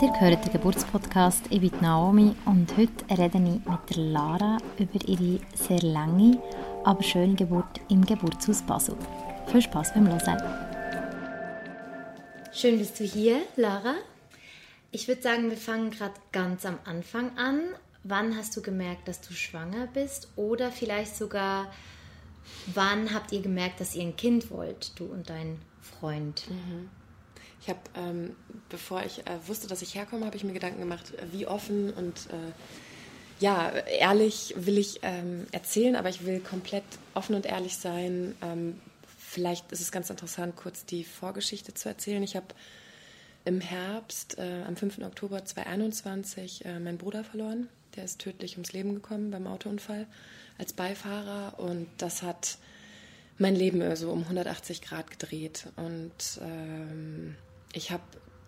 Ihr hört den Geburtspodcast «Ich bin Naomi» und heute rede ich mit Lara über ihre sehr lange, aber schöne Geburt im Geburtshaus Basel. Viel Spaß beim Hören. Schön bist du hier, Lara. Ich würde sagen, wir fangen gerade ganz am Anfang an. Wann hast du gemerkt, dass du schwanger bist? Oder vielleicht sogar, wann habt ihr gemerkt, dass ihr ein Kind wollt, du und dein Freund? Mhm. Ich habe, ähm, bevor ich äh, wusste, dass ich herkomme, habe ich mir Gedanken gemacht, wie offen und äh, ja, ehrlich will ich ähm, erzählen, aber ich will komplett offen und ehrlich sein. Ähm, vielleicht ist es ganz interessant, kurz die Vorgeschichte zu erzählen. Ich habe im Herbst, äh, am 5. Oktober 2021, äh, meinen Bruder verloren. Der ist tödlich ums Leben gekommen beim Autounfall als Beifahrer und das hat mein Leben so also um 180 Grad gedreht. Und ähm, ich habe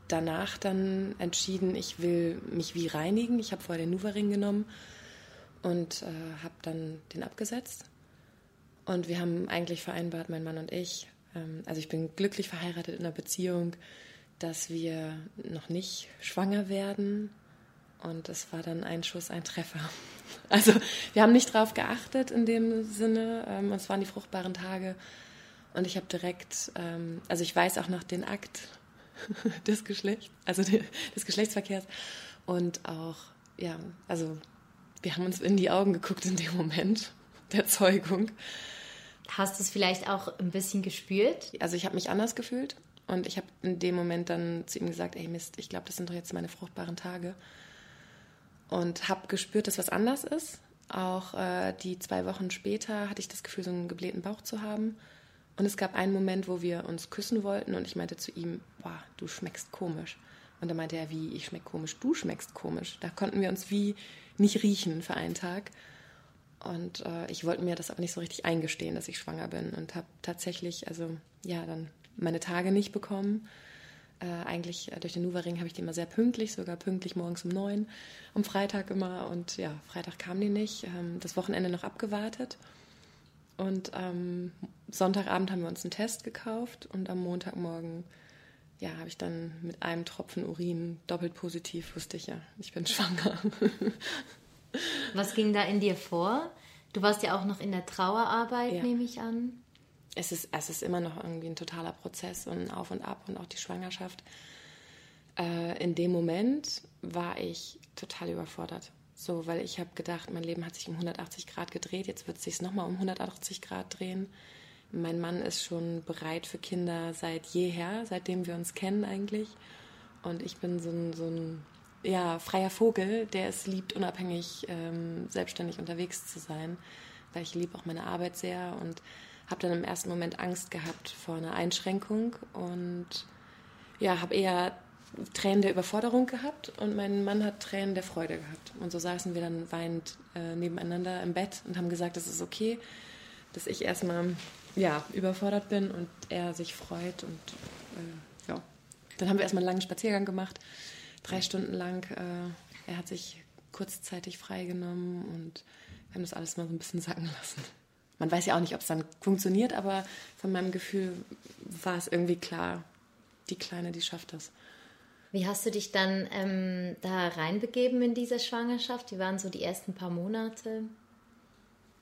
danach dann entschieden, ich will mich wie reinigen. Ich habe vorher den Nuvaring genommen und äh, habe dann den abgesetzt. Und wir haben eigentlich vereinbart, mein Mann und ich, ähm, also ich bin glücklich verheiratet in einer Beziehung, dass wir noch nicht schwanger werden. Und es war dann ein Schuss, ein Treffer. Also wir haben nicht drauf geachtet in dem Sinne. Ähm, es waren die fruchtbaren Tage. Und ich habe direkt, ähm, also ich weiß auch noch den Akt des Geschlechts, also des Geschlechtsverkehrs. Und auch, ja, also wir haben uns in die Augen geguckt in dem Moment der Zeugung. Hast du es vielleicht auch ein bisschen gespürt? Also ich habe mich anders gefühlt und ich habe in dem Moment dann zu ihm gesagt, ey Mist, ich glaube, das sind doch jetzt meine fruchtbaren Tage. Und habe gespürt, dass was anders ist. Auch äh, die zwei Wochen später hatte ich das Gefühl, so einen geblähten Bauch zu haben. Und es gab einen Moment, wo wir uns küssen wollten und ich meinte zu ihm, boah, du schmeckst komisch. Und da meinte er, wie, ich schmeck komisch, du schmeckst komisch. Da konnten wir uns wie nicht riechen für einen Tag. Und äh, ich wollte mir das aber nicht so richtig eingestehen, dass ich schwanger bin und habe tatsächlich, also ja, dann meine Tage nicht bekommen. Äh, eigentlich äh, durch den Nuvaring habe ich die immer sehr pünktlich, sogar pünktlich morgens um neun, am Freitag immer. Und ja, Freitag kam die nicht. Ähm, das Wochenende noch abgewartet. Und am Sonntagabend haben wir uns einen Test gekauft und am Montagmorgen ja, habe ich dann mit einem Tropfen Urin doppelt positiv, wusste ich ja, ich bin schwanger. Was ging da in dir vor? Du warst ja auch noch in der Trauerarbeit, ja. nehme ich an. Es ist, es ist immer noch irgendwie ein totaler Prozess und Auf und Ab und auch die Schwangerschaft. Äh, in dem Moment war ich total überfordert. So, weil ich habe gedacht, mein Leben hat sich um 180 Grad gedreht, jetzt wird es sich nochmal um 180 Grad drehen. Mein Mann ist schon bereit für Kinder seit jeher, seitdem wir uns kennen eigentlich. Und ich bin so ein, so ein ja, freier Vogel, der es liebt, unabhängig ähm, selbstständig unterwegs zu sein, weil ich liebe auch meine Arbeit sehr und habe dann im ersten Moment Angst gehabt vor einer Einschränkung und ja, habe eher Tränen der Überforderung gehabt und mein Mann hat Tränen der Freude gehabt. Und so saßen wir dann weinend äh, nebeneinander im Bett und haben gesagt, es ist okay, dass ich erstmal ja, überfordert bin und er sich freut. Und äh, ja, dann haben wir erstmal einen langen Spaziergang gemacht, drei Stunden lang. Äh, er hat sich kurzzeitig freigenommen und wir haben das alles mal so ein bisschen sacken lassen. Man weiß ja auch nicht, ob es dann funktioniert, aber von meinem Gefühl war es irgendwie klar, die Kleine, die schafft das. Wie hast du dich dann ähm, da reinbegeben in diese Schwangerschaft? Wie waren so die ersten paar Monate?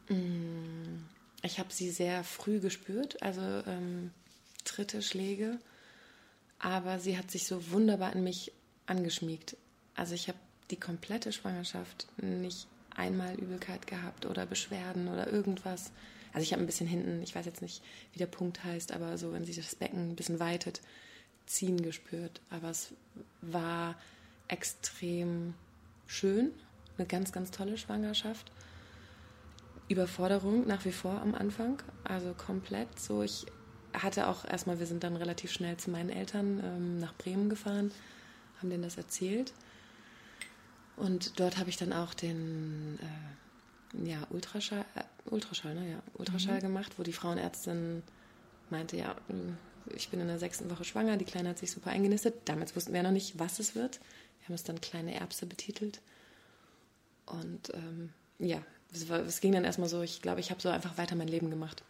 Mm, ich habe sie sehr früh gespürt, also ähm, dritte Schläge. Aber sie hat sich so wunderbar an mich angeschmiegt. Also ich habe die komplette Schwangerschaft nicht einmal Übelkeit gehabt oder Beschwerden oder irgendwas. Also ich habe ein bisschen hinten, ich weiß jetzt nicht, wie der Punkt heißt, aber so, wenn sich das Becken ein bisschen weitet, Ziehen gespürt. Aber es war extrem schön, eine ganz, ganz tolle Schwangerschaft. Überforderung nach wie vor am Anfang, also komplett so. Ich hatte auch erstmal, wir sind dann relativ schnell zu meinen Eltern ähm, nach Bremen gefahren, haben denen das erzählt. Und dort habe ich dann auch den äh, ja, Ultraschall, äh, Ultraschall, ne? ja, Ultraschall mhm. gemacht, wo die Frauenärztin meinte, ja, ich bin in der sechsten Woche schwanger, die Kleine hat sich super eingenistet. Damals wussten wir noch nicht, was es wird. Wir haben es dann kleine Erbse betitelt. Und ähm, ja, es, war, es, ging dann erstmal so, ich glaube, ich habe so einfach weiter mein Leben gemacht.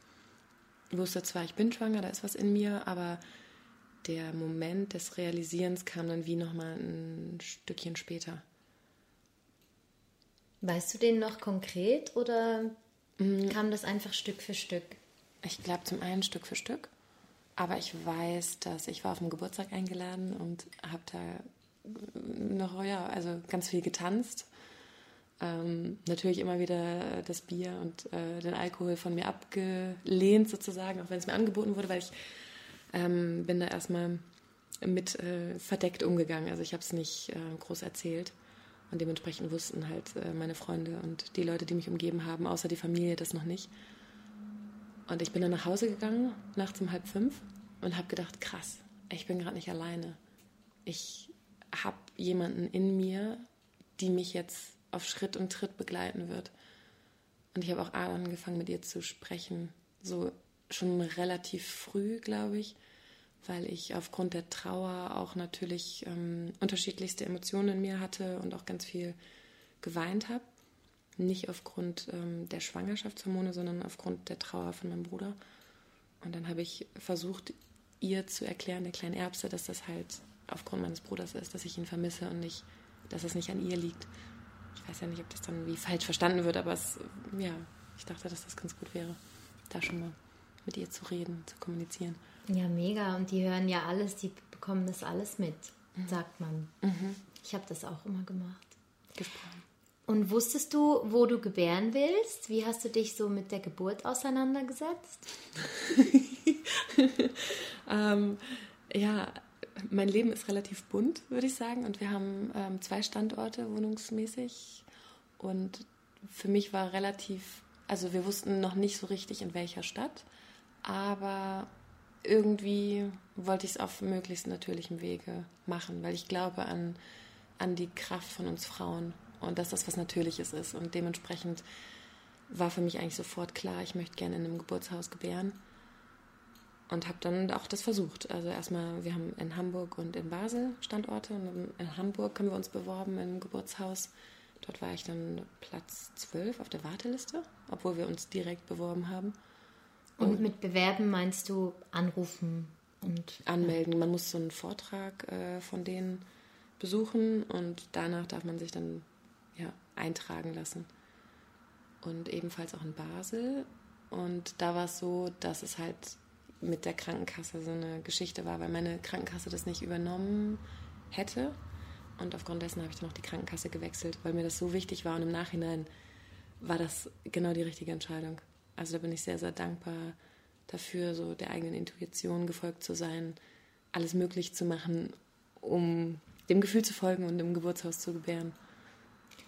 wusste zwar, ich bin schwanger, da ist was in mir, aber der Moment des Realisierens kam dann wie nochmal ein Stückchen später. Weißt du den noch konkret oder mhm. kam das einfach Stück für Stück? Ich glaube zum einen Stück für Stück, aber ich weiß, dass ich war auf dem Geburtstag eingeladen und habe da noch ja, also ganz viel getanzt. Ähm, natürlich immer wieder das Bier und äh, den Alkohol von mir abgelehnt sozusagen, auch wenn es mir angeboten wurde, weil ich ähm, bin da erstmal mit äh, verdeckt umgegangen. Also ich habe es nicht äh, groß erzählt. Und dementsprechend wussten halt äh, meine Freunde und die Leute, die mich umgeben haben, außer die Familie, das noch nicht. Und ich bin dann nach Hause gegangen, nachts um halb fünf, und habe gedacht, krass, ich bin gerade nicht alleine. Ich habe jemanden in mir, die mich jetzt auf Schritt und Tritt begleiten wird. Und ich habe auch angefangen, mit ihr zu sprechen. So schon relativ früh, glaube ich, weil ich aufgrund der Trauer auch natürlich ähm, unterschiedlichste Emotionen in mir hatte und auch ganz viel geweint habe. Nicht aufgrund ähm, der Schwangerschaftshormone, sondern aufgrund der Trauer von meinem Bruder. Und dann habe ich versucht, ihr zu erklären, der kleinen Erbse, dass das halt aufgrund meines Bruders ist, dass ich ihn vermisse und nicht, dass es nicht an ihr liegt. Ich weiß ja nicht, ob das dann wie falsch verstanden wird, aber es, ja, ich dachte, dass das ganz gut wäre, da schon mal mit ihr zu reden, zu kommunizieren. Ja, mega. Und die hören ja alles, die bekommen das alles mit, mhm. sagt man. Mhm. Ich habe das auch immer gemacht. Gesprochen. Und wusstest du, wo du gebären willst? Wie hast du dich so mit der Geburt auseinandergesetzt? ähm, ja, mein Leben ist relativ bunt, würde ich sagen. Und wir haben ähm, zwei Standorte wohnungsmäßig. Und für mich war relativ, also wir wussten noch nicht so richtig, in welcher Stadt aber irgendwie wollte ich es auf möglichst natürlichem Wege machen, weil ich glaube an, an die Kraft von uns Frauen und dass das was Natürliches ist. Und dementsprechend war für mich eigentlich sofort klar, ich möchte gerne in einem Geburtshaus gebären. Und habe dann auch das versucht. Also erstmal, wir haben in Hamburg und in Basel Standorte. Und in Hamburg haben wir uns beworben im Geburtshaus. Dort war ich dann Platz 12 auf der Warteliste, obwohl wir uns direkt beworben haben. Und mit Bewerben meinst du anrufen und anmelden? Man muss so einen Vortrag äh, von denen besuchen und danach darf man sich dann ja, eintragen lassen. Und ebenfalls auch in Basel. Und da war es so, dass es halt mit der Krankenkasse so eine Geschichte war, weil meine Krankenkasse das nicht übernommen hätte. Und aufgrund dessen habe ich dann auch die Krankenkasse gewechselt, weil mir das so wichtig war. Und im Nachhinein war das genau die richtige Entscheidung. Also da bin ich sehr, sehr dankbar dafür, so der eigenen Intuition gefolgt zu sein, alles möglich zu machen, um dem Gefühl zu folgen und im Geburtshaus zu gebären.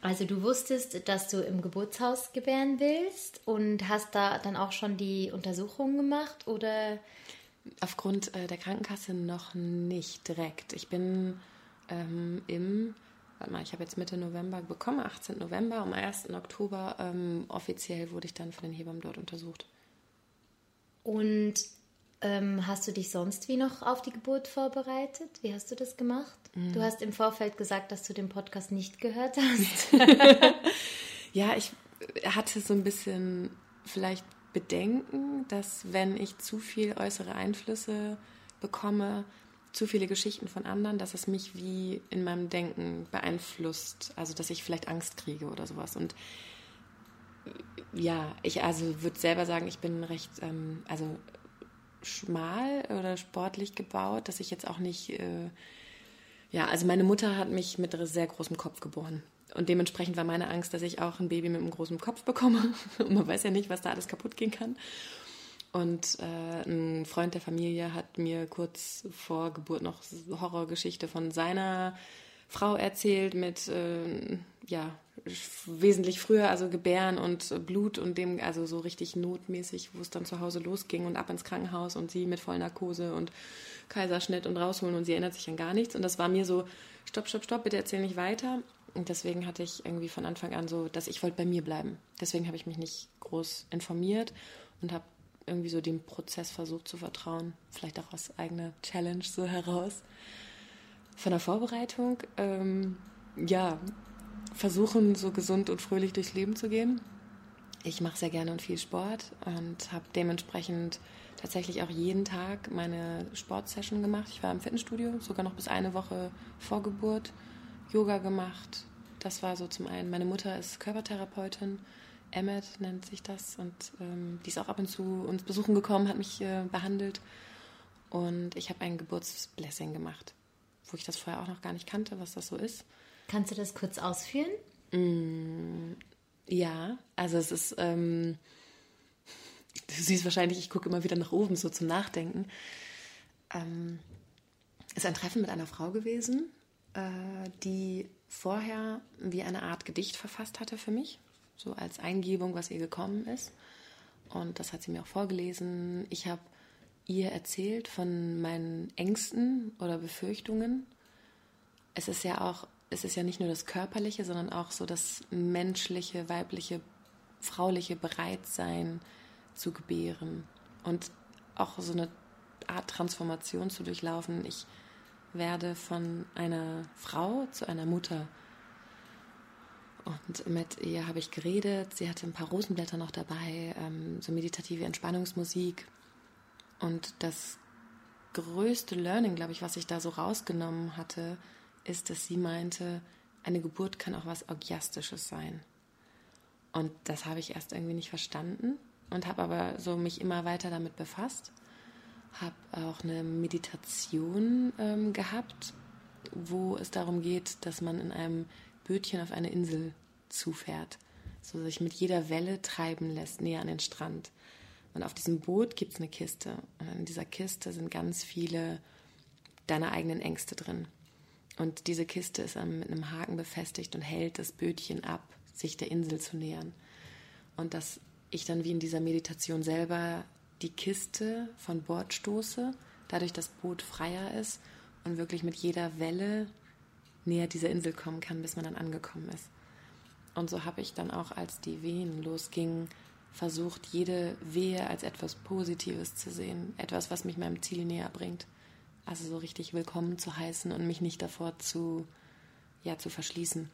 Also du wusstest, dass du im Geburtshaus gebären willst und hast da dann auch schon die Untersuchungen gemacht oder? Aufgrund äh, der Krankenkasse noch nicht direkt. Ich bin ähm, im warte mal, ich habe jetzt Mitte November bekommen, 18. November, am 1. Oktober ähm, offiziell wurde ich dann von den Hebammen dort untersucht. Und ähm, hast du dich sonst wie noch auf die Geburt vorbereitet? Wie hast du das gemacht? Mhm. Du hast im Vorfeld gesagt, dass du den Podcast nicht gehört hast. ja, ich hatte so ein bisschen vielleicht Bedenken, dass wenn ich zu viel äußere Einflüsse bekomme, zu viele Geschichten von anderen, dass es mich wie in meinem Denken beeinflusst. Also, dass ich vielleicht Angst kriege oder sowas. Und ja, ich also würde selber sagen, ich bin recht, ähm, also schmal oder sportlich gebaut, dass ich jetzt auch nicht, äh, ja, also meine Mutter hat mich mit sehr großem Kopf geboren. Und dementsprechend war meine Angst, dass ich auch ein Baby mit einem großen Kopf bekomme. Und man weiß ja nicht, was da alles kaputt gehen kann. Und äh, ein Freund der Familie hat mir kurz vor Geburt noch Horrorgeschichte von seiner Frau erzählt mit äh, ja wesentlich früher, also Gebären und Blut und dem, also so richtig notmäßig, wo es dann zu Hause losging und ab ins Krankenhaus und sie mit Vollnarkose und Kaiserschnitt und rausholen und sie erinnert sich an gar nichts. Und das war mir so, stopp, stopp, stopp, bitte erzähl nicht weiter. Und deswegen hatte ich irgendwie von Anfang an so, dass ich wollte bei mir bleiben. Deswegen habe ich mich nicht groß informiert und habe irgendwie so dem Prozess versucht zu vertrauen, vielleicht auch aus eigener Challenge so heraus. Von der Vorbereitung, ähm, ja, versuchen so gesund und fröhlich durchs Leben zu gehen. Ich mache sehr gerne und viel Sport und habe dementsprechend tatsächlich auch jeden Tag meine Sportsession gemacht. Ich war im Fitnessstudio, sogar noch bis eine Woche vor Geburt, Yoga gemacht. Das war so zum einen. Meine Mutter ist Körpertherapeutin, Emmet nennt sich das, und ähm, die ist auch ab und zu uns besuchen gekommen, hat mich äh, behandelt. Und ich habe ein Geburtsblessing gemacht, wo ich das vorher auch noch gar nicht kannte, was das so ist. Kannst du das kurz ausführen? Mm, ja, also es ist, ähm, du siehst wahrscheinlich, ich gucke immer wieder nach oben, so zum Nachdenken. Ähm, ist ein Treffen mit einer Frau gewesen, äh, die vorher wie eine Art Gedicht verfasst hatte für mich, so als Eingebung, was ihr gekommen ist. Und das hat sie mir auch vorgelesen. Ich habe ihr erzählt von meinen Ängsten oder Befürchtungen. Es ist ja auch es ist ja nicht nur das Körperliche, sondern auch so das menschliche, weibliche, frauliche Bereitsein zu gebären und auch so eine Art Transformation zu durchlaufen. Ich werde von einer Frau zu einer Mutter. Und mit ihr habe ich geredet. Sie hatte ein paar Rosenblätter noch dabei, ähm, so meditative Entspannungsmusik. Und das größte Learning, glaube ich, was ich da so rausgenommen hatte, ist, dass sie meinte, eine Geburt kann auch was Orgiastisches sein. Und das habe ich erst irgendwie nicht verstanden und habe aber so mich immer weiter damit befasst. Habe auch eine Meditation ähm, gehabt, wo es darum geht, dass man in einem Bötchen auf eine Insel zufährt, so sich mit jeder Welle treiben lässt, näher an den Strand. Und auf diesem Boot gibt es eine Kiste. Und in dieser Kiste sind ganz viele deiner eigenen Ängste drin. Und diese Kiste ist mit einem Haken befestigt und hält das Bötchen ab, sich der Insel zu nähern. Und dass ich dann wie in dieser Meditation selber die Kiste von Bord stoße, dadurch das Boot freier ist und wirklich mit jeder Welle näher dieser Insel kommen kann, bis man dann angekommen ist. Und so habe ich dann auch, als die Wehen losgingen, versucht, jede Wehe als etwas Positives zu sehen, etwas, was mich meinem Ziel näher bringt also so richtig willkommen zu heißen und mich nicht davor zu, ja, zu verschließen.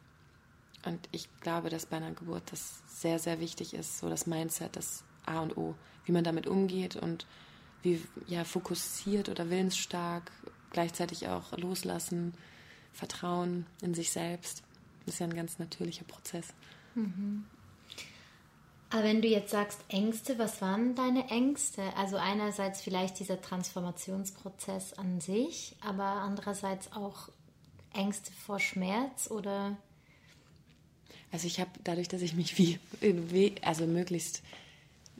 Und ich glaube, dass bei einer Geburt das sehr, sehr wichtig ist, so das Mindset, das A und O, wie man damit umgeht und wie ja, fokussiert oder willensstark, gleichzeitig auch loslassen, Vertrauen in sich selbst. Das ist ja ein ganz natürlicher Prozess. Mhm. Aber wenn du jetzt sagst Ängste, was waren deine Ängste? Also einerseits vielleicht dieser Transformationsprozess an sich, aber andererseits auch Ängste vor Schmerz oder? Also ich habe dadurch, dass ich mich wie, also möglichst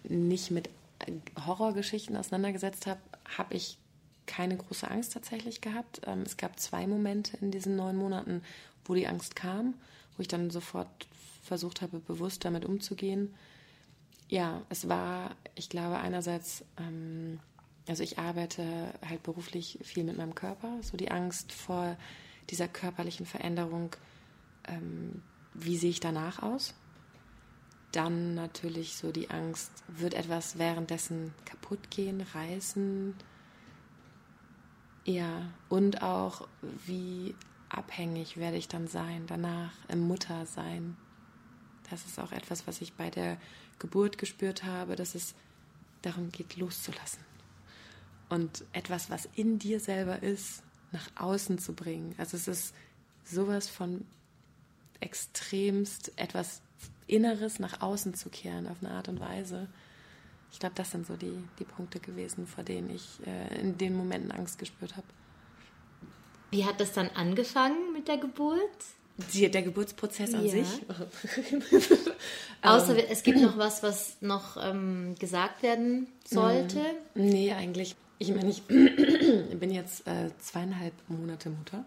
nicht mit Horrorgeschichten auseinandergesetzt habe, habe ich keine große Angst tatsächlich gehabt. Ähm, es gab zwei Momente in diesen neun Monaten, wo die Angst kam, wo ich dann sofort versucht habe, bewusst damit umzugehen ja, es war, ich glaube, einerseits, ähm, also ich arbeite halt beruflich viel mit meinem Körper, so die Angst vor dieser körperlichen Veränderung, ähm, wie sehe ich danach aus? Dann natürlich so die Angst, wird etwas währenddessen kaputt gehen, reißen? Ja, und auch, wie abhängig werde ich dann sein danach im Muttersein? Das ist auch etwas, was ich bei der Geburt gespürt habe, dass es darum geht, loszulassen. Und etwas, was in dir selber ist, nach außen zu bringen. Also es ist sowas von extremst etwas Inneres nach außen zu kehren auf eine Art und Weise. Ich glaube, das sind so die, die Punkte gewesen, vor denen ich äh, in den Momenten Angst gespürt habe. Wie hat das dann angefangen mit der Geburt? Die, der Geburtsprozess an ja. sich. Außer ähm. es gibt noch was, was noch ähm, gesagt werden sollte. Mm, nee, eigentlich. Ich meine, ich bin jetzt äh, zweieinhalb Monate Mutter,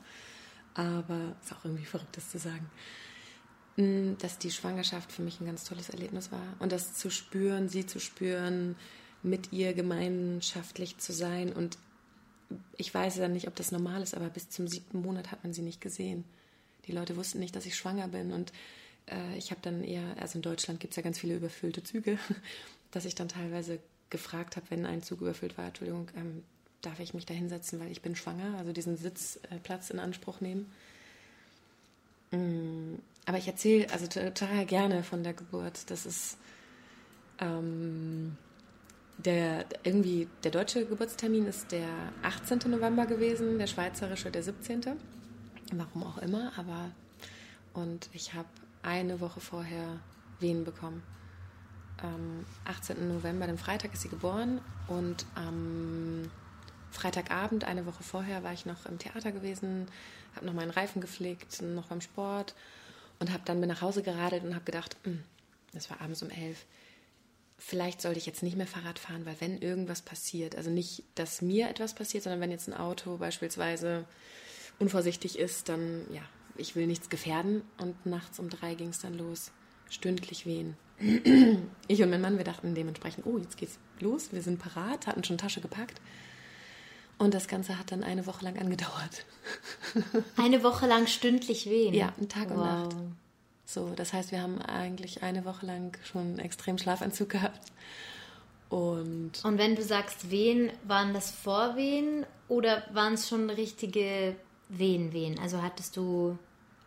aber ist auch irgendwie verrückt, das zu sagen. Mm, dass die Schwangerschaft für mich ein ganz tolles Erlebnis war. Und das zu spüren, sie zu spüren, mit ihr gemeinschaftlich zu sein. Und ich weiß ja nicht, ob das normal ist, aber bis zum siebten Monat hat man sie nicht gesehen. Die Leute wussten nicht, dass ich schwanger bin. Und äh, ich habe dann eher, also in Deutschland gibt es ja ganz viele überfüllte Züge, dass ich dann teilweise gefragt habe, wenn ein Zug überfüllt war, Entschuldigung, ähm, darf ich mich da hinsetzen, weil ich bin schwanger, also diesen Sitzplatz in Anspruch nehmen. Mm, aber ich erzähle also total gerne von der Geburt. Das ist, ähm, der irgendwie der deutsche Geburtstermin ist der 18. November gewesen, der schweizerische der 17. Warum auch immer, aber und ich habe eine Woche vorher Wehen bekommen. Am 18. November, dem Freitag, ist sie geboren und am Freitagabend, eine Woche vorher, war ich noch im Theater gewesen, habe noch meinen Reifen gepflegt, noch beim Sport und habe dann bin nach Hause geradelt und habe gedacht, hm, das war abends um elf, vielleicht sollte ich jetzt nicht mehr Fahrrad fahren, weil wenn irgendwas passiert, also nicht, dass mir etwas passiert, sondern wenn jetzt ein Auto beispielsweise unvorsichtig ist, dann ja, ich will nichts gefährden. Und nachts um drei ging es dann los, stündlich wehen. Ich und mein Mann, wir dachten dementsprechend, oh, jetzt geht's los, wir sind parat, hatten schon Tasche gepackt. Und das Ganze hat dann eine Woche lang angedauert. Eine Woche lang stündlich wehen? Ja, ein Tag wow. und Nacht. So, das heißt, wir haben eigentlich eine Woche lang schon extrem Schlafanzug gehabt. Und, und wenn du sagst Wehen, waren das Vorwehen oder waren es schon richtige Wehen, Wehen? Also hattest du,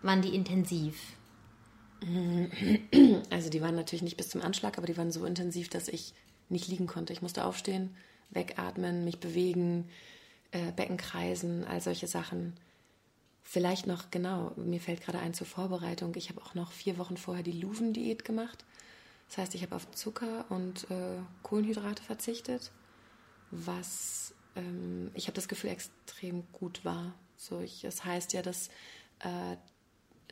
waren die intensiv? Also die waren natürlich nicht bis zum Anschlag, aber die waren so intensiv, dass ich nicht liegen konnte. Ich musste aufstehen, wegatmen, mich bewegen, äh, Becken kreisen, all solche Sachen. Vielleicht noch, genau, mir fällt gerade ein zur Vorbereitung. Ich habe auch noch vier Wochen vorher die Luven-Diät gemacht. Das heißt, ich habe auf Zucker und äh, Kohlenhydrate verzichtet, was ähm, ich habe das Gefühl extrem gut war. So, ich, das heißt ja, dass äh,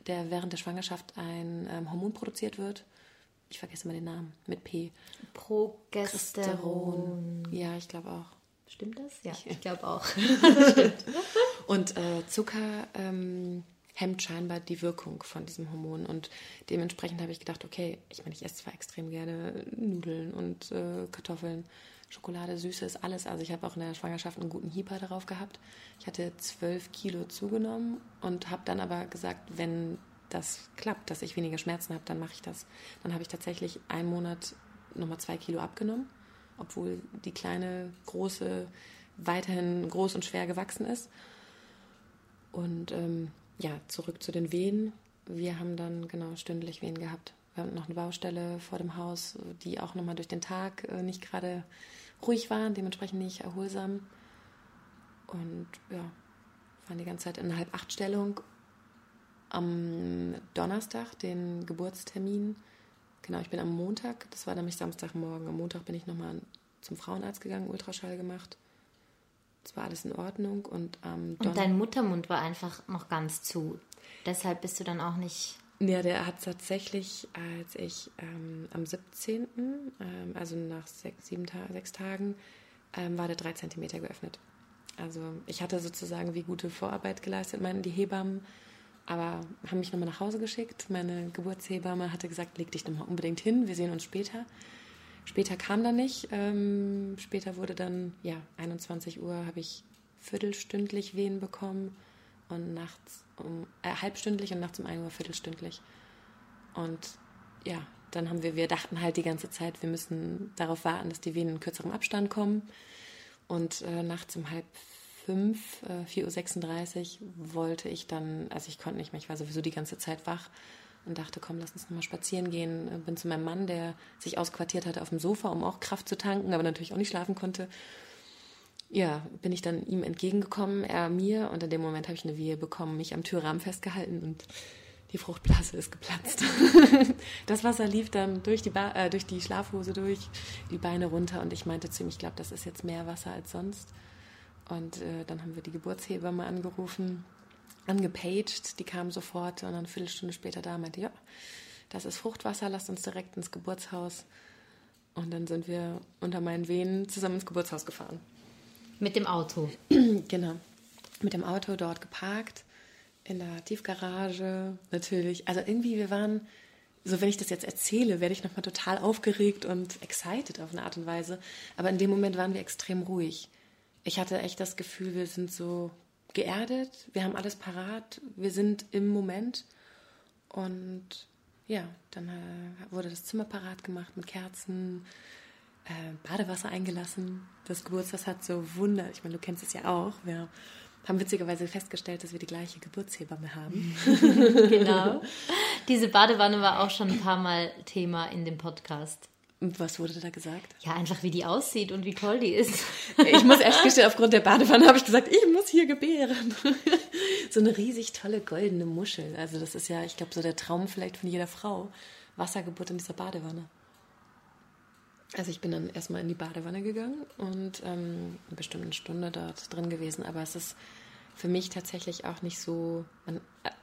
der während der Schwangerschaft ein ähm, Hormon produziert wird. Ich vergesse mal den Namen mit P. Progesteron. Ja, ich glaube auch. Stimmt das? Ja, ich, glaube auch. und äh, Zucker ähm, hemmt scheinbar die Wirkung von diesem Hormon. Und dementsprechend habe ich gedacht, okay, ich meine, ich esse zwar extrem gerne Nudeln und äh, Kartoffeln, Schokolade, Süßes, alles. Also ich habe auch in der Schwangerschaft einen guten Hieper darauf gehabt. Ich hatte zwölf Kilo zugenommen und habe dann aber gesagt, wenn das klappt, dass ich weniger Schmerzen habe, dann mache ich das. Dann habe ich tatsächlich einen Monat nochmal zwei Kilo abgenommen obwohl die kleine, große weiterhin groß und schwer gewachsen ist. Und ähm, ja, zurück zu den Wehen. Wir haben dann genau stündlich Wehen gehabt. Wir haben noch eine Baustelle vor dem Haus, die auch nochmal durch den Tag äh, nicht gerade ruhig war, dementsprechend nicht erholsam. Und ja, waren die ganze Zeit in halb acht Stellung. Am Donnerstag, den Geburtstermin, Genau, ich bin am Montag, das war nämlich Samstagmorgen, am Montag bin ich nochmal zum Frauenarzt gegangen, Ultraschall gemacht. Es war alles in Ordnung und am Und dein Muttermund war einfach noch ganz zu. Deshalb bist du dann auch nicht. Ja, der hat tatsächlich, als ich ähm, am 17., ähm, also nach sechs, sieben Ta sechs Tagen, ähm, war der drei Zentimeter geöffnet. Also ich hatte sozusagen wie gute Vorarbeit geleistet, meinen die Hebammen aber haben mich nochmal nach Hause geschickt. Meine Geburtshebamme hatte gesagt, leg dich nochmal unbedingt hin, wir sehen uns später. Später kam dann nicht. Ähm, später wurde dann, ja, 21 Uhr habe ich viertelstündlich Wehen bekommen und nachts um, äh, halbstündlich und nachts um 1 Uhr viertelstündlich. Und ja, dann haben wir, wir dachten halt die ganze Zeit, wir müssen darauf warten, dass die Wehen in kürzerem Abstand kommen. Und äh, nachts um halb 5, äh, 4.36 Uhr wollte ich dann, also ich konnte nicht mehr, ich war sowieso die ganze Zeit wach und dachte, komm, lass uns nochmal spazieren gehen. Äh, bin zu meinem Mann, der sich ausquartiert hatte auf dem Sofa, um auch Kraft zu tanken, aber natürlich auch nicht schlafen konnte. Ja, bin ich dann ihm entgegengekommen, er mir, und in dem Moment habe ich eine Wehe bekommen, mich am Türrahmen festgehalten und die Fruchtblase ist geplatzt. das Wasser lief dann durch die, ba äh, durch die Schlafhose durch, die Beine runter und ich meinte zu ihm, ich glaube, das ist jetzt mehr Wasser als sonst. Und äh, dann haben wir die Geburtshebamme angerufen, angepaged, die kam sofort und dann eine Viertelstunde später da meinte, ja, das ist Fruchtwasser, lasst uns direkt ins Geburtshaus. Und dann sind wir unter meinen Venen zusammen ins Geburtshaus gefahren. Mit dem Auto? genau. Mit dem Auto dort geparkt, in der Tiefgarage natürlich. Also irgendwie, wir waren, so wenn ich das jetzt erzähle, werde ich nochmal total aufgeregt und excited auf eine Art und Weise. Aber in dem Moment waren wir extrem ruhig ich hatte echt das Gefühl, wir sind so geerdet, wir haben alles parat, wir sind im Moment. Und ja, dann äh, wurde das Zimmer parat gemacht mit Kerzen, äh, Badewasser eingelassen. Das Geburtshaus hat so Wunder, ich meine, du kennst es ja auch. Wir haben witzigerweise festgestellt, dass wir die gleiche Geburtshebamme haben. genau. Diese Badewanne war auch schon ein paar Mal Thema in dem Podcast. Was wurde da gesagt? Ja, einfach wie die aussieht und wie toll die ist. Ich muss echt gestehen, aufgrund der Badewanne habe ich gesagt, ich muss hier gebären. So eine riesig tolle goldene Muschel. Also das ist ja, ich glaube, so der Traum vielleicht von jeder Frau. Wassergeburt in dieser Badewanne. Also ich bin dann erstmal in die Badewanne gegangen und ähm, bestimmt eine Stunde dort drin gewesen. Aber es ist für mich tatsächlich auch nicht so, man,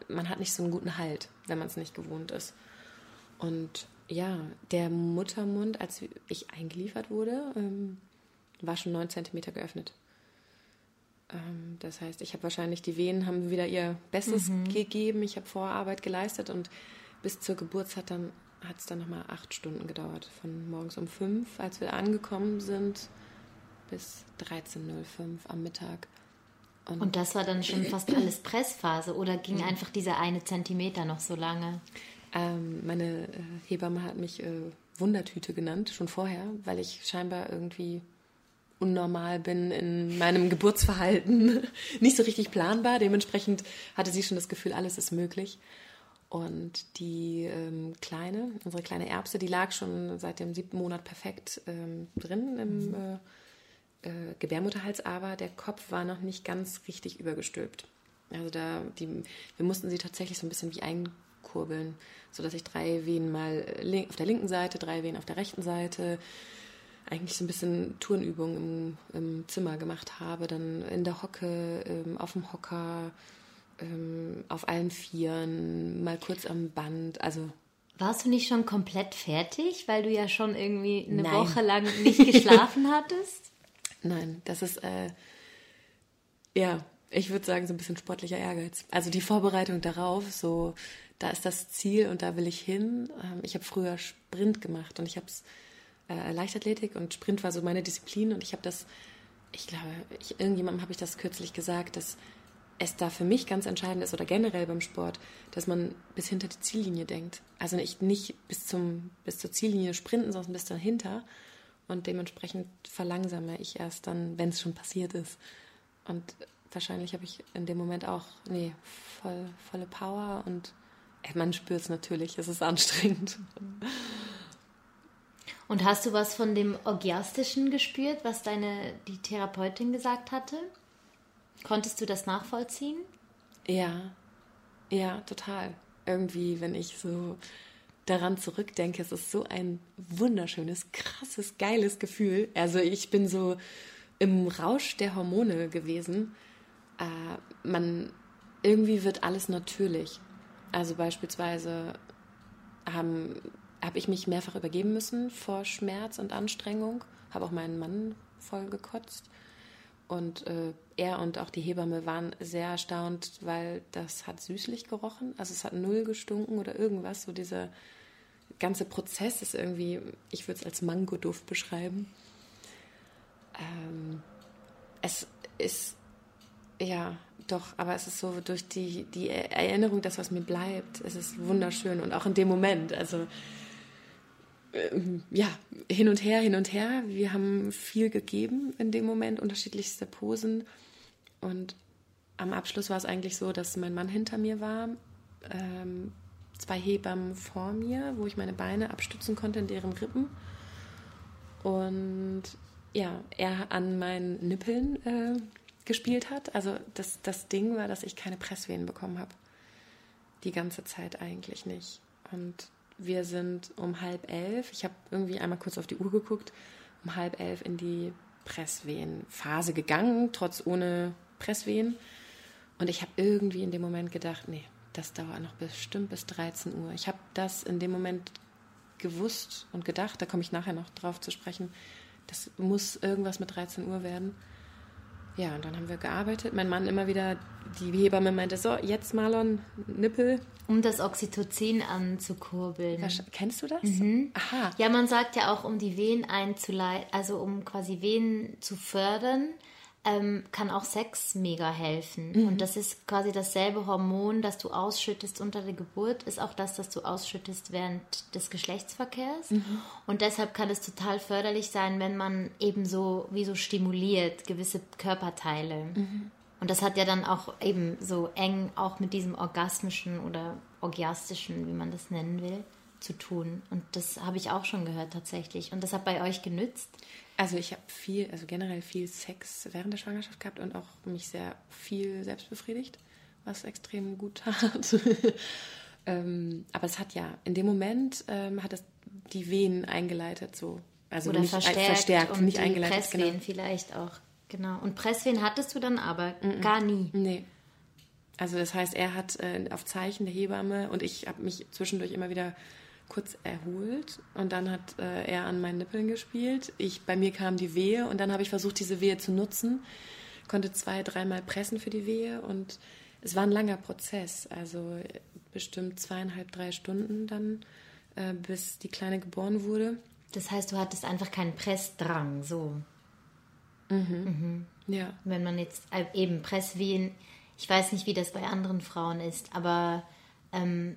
man hat nicht so einen guten Halt, wenn man es nicht gewohnt ist. Und ja, der Muttermund, als ich eingeliefert wurde, ähm, war schon 9 cm geöffnet. Ähm, das heißt, ich habe wahrscheinlich, die Venen haben wieder ihr Bestes mhm. gegeben. Ich habe Vorarbeit geleistet und bis zur Geburt hat dann hat es dann nochmal acht Stunden gedauert. Von morgens um fünf, als wir angekommen sind, bis 13.05 am Mittag. Und, und, das war dann schon fast alles Pressphase oder ging einfach dieser eine Zentimeter noch so lange? Ähm, meine äh, Hebamme hat mich äh, Wundertüte genannt, schon vorher, weil ich scheinbar irgendwie unnormal bin in meinem Geburtsverhalten. Nicht so richtig planbar. Dementsprechend hatte sie schon das Gefühl, alles ist möglich. Und die ähm, kleine, unsere kleine Erbse, die lag schon seit dem siebten Monat perfekt ähm, drin im mhm. äh, äh, Gebärmutterhals, aber der Kopf war noch nicht ganz richtig übergestülpt. Also da, die, wir mussten sie tatsächlich so ein bisschen wie einkurbeln, sodass ich drei Wehen mal auf der linken Seite, drei Wehen auf der rechten Seite, eigentlich so ein bisschen Turnübungen im, im Zimmer gemacht habe, dann in der Hocke, ähm, auf dem Hocker, ähm, auf allen Vieren, mal kurz am Band. Also warst du nicht schon komplett fertig, weil du ja schon irgendwie eine Nein. Woche lang nicht geschlafen hattest? Nein, das ist äh, ja, ich würde sagen so ein bisschen sportlicher Ehrgeiz. Also die Vorbereitung darauf, so da ist das Ziel und da will ich hin. Ähm, ich habe früher Sprint gemacht und ich habe es äh, Leichtathletik und Sprint war so meine Disziplin und ich habe das, ich glaube, ich, irgendjemandem habe ich das kürzlich gesagt, dass es da für mich ganz entscheidend ist oder generell beim Sport, dass man bis hinter die Ziellinie denkt. Also nicht, nicht bis, zum, bis zur Ziellinie sprinten, sondern bis dahinter. Und dementsprechend verlangsame ich erst dann, wenn es schon passiert ist. Und wahrscheinlich habe ich in dem Moment auch, nee, voll, volle Power und man spürt es natürlich, es ist anstrengend. Und hast du was von dem Orgiastischen gespürt, was deine die Therapeutin gesagt hatte? Konntest du das nachvollziehen? Ja, ja, total. Irgendwie, wenn ich so daran zurückdenke, es ist so ein wunderschönes, krasses, geiles Gefühl. Also ich bin so im Rausch der Hormone gewesen. Äh, man irgendwie wird alles natürlich. Also beispielsweise habe ich mich mehrfach übergeben müssen vor Schmerz und Anstrengung, habe auch meinen Mann voll gekotzt. Und äh, er und auch die Hebamme waren sehr erstaunt, weil das hat süßlich gerochen. Also es hat null gestunken oder irgendwas. So dieser ganze Prozess ist irgendwie, ich würde es als Mangoduft beschreiben. Ähm, es ist, ja, doch, aber es ist so durch die, die Erinnerung, das, was mir bleibt, es ist wunderschön. Und auch in dem Moment, also ähm, ja, hin und her, hin und her. Wir haben viel gegeben in dem Moment, unterschiedlichste Posen. Und am Abschluss war es eigentlich so, dass mein Mann hinter mir war, ähm, zwei Hebammen vor mir, wo ich meine Beine abstützen konnte in deren Rippen. Und ja, er an meinen Nippeln äh, gespielt hat. Also das, das Ding war, dass ich keine Presswehen bekommen habe. Die ganze Zeit eigentlich nicht. Und wir sind um halb elf, ich habe irgendwie einmal kurz auf die Uhr geguckt, um halb elf in die Presswehenphase gegangen, trotz ohne Presswehen. Und ich habe irgendwie in dem Moment gedacht, nee, das dauert noch bestimmt bis 13 Uhr. Ich habe das in dem Moment gewusst und gedacht, da komme ich nachher noch drauf zu sprechen, das muss irgendwas mit 13 Uhr werden. Ja, und dann haben wir gearbeitet. Mein Mann immer wieder, die Hebamme meinte, so, jetzt Marlon, Nippel. Um das Oxytocin anzukurbeln. Kennst du das? Mhm. Aha. Ja, man sagt ja auch, um die Wehen einzuleiten, also um quasi Wehen zu fördern, ähm, kann auch Sex mega helfen. Mhm. Und das ist quasi dasselbe Hormon, das du ausschüttest unter der Geburt, ist auch das, das du ausschüttest während des Geschlechtsverkehrs. Mhm. Und deshalb kann es total förderlich sein, wenn man eben so wie so stimuliert gewisse Körperteile. Mhm. Und das hat ja dann auch eben so eng auch mit diesem orgasmischen oder orgiastischen, wie man das nennen will, zu tun. Und das habe ich auch schon gehört tatsächlich. Und das hat bei euch genützt? Also ich habe viel, also generell viel Sex während der Schwangerschaft gehabt und auch mich sehr viel selbst befriedigt, was extrem gut tat. ähm, aber es hat ja, in dem Moment ähm, hat es die Venen eingeleitet, so. Also Oder nicht verstärkt, verstärkt und nicht eingeleitet. Presswehen Genau. vielleicht auch. Genau. Und Presswehen hattest du dann aber gar nie. Nee. Also das heißt, er hat äh, auf Zeichen der Hebamme und ich habe mich zwischendurch immer wieder kurz erholt und dann hat äh, er an meinen Nippeln gespielt. Ich, bei mir kam die Wehe und dann habe ich versucht, diese Wehe zu nutzen. Konnte zwei, dreimal pressen für die Wehe und es war ein langer Prozess. Also äh, bestimmt zweieinhalb, drei Stunden dann, äh, bis die Kleine geboren wurde. Das heißt, du hattest einfach keinen Pressdrang, so. Ja. Wenn man jetzt äh, eben Presswehen, ich weiß nicht, wie das bei anderen Frauen ist, aber ähm,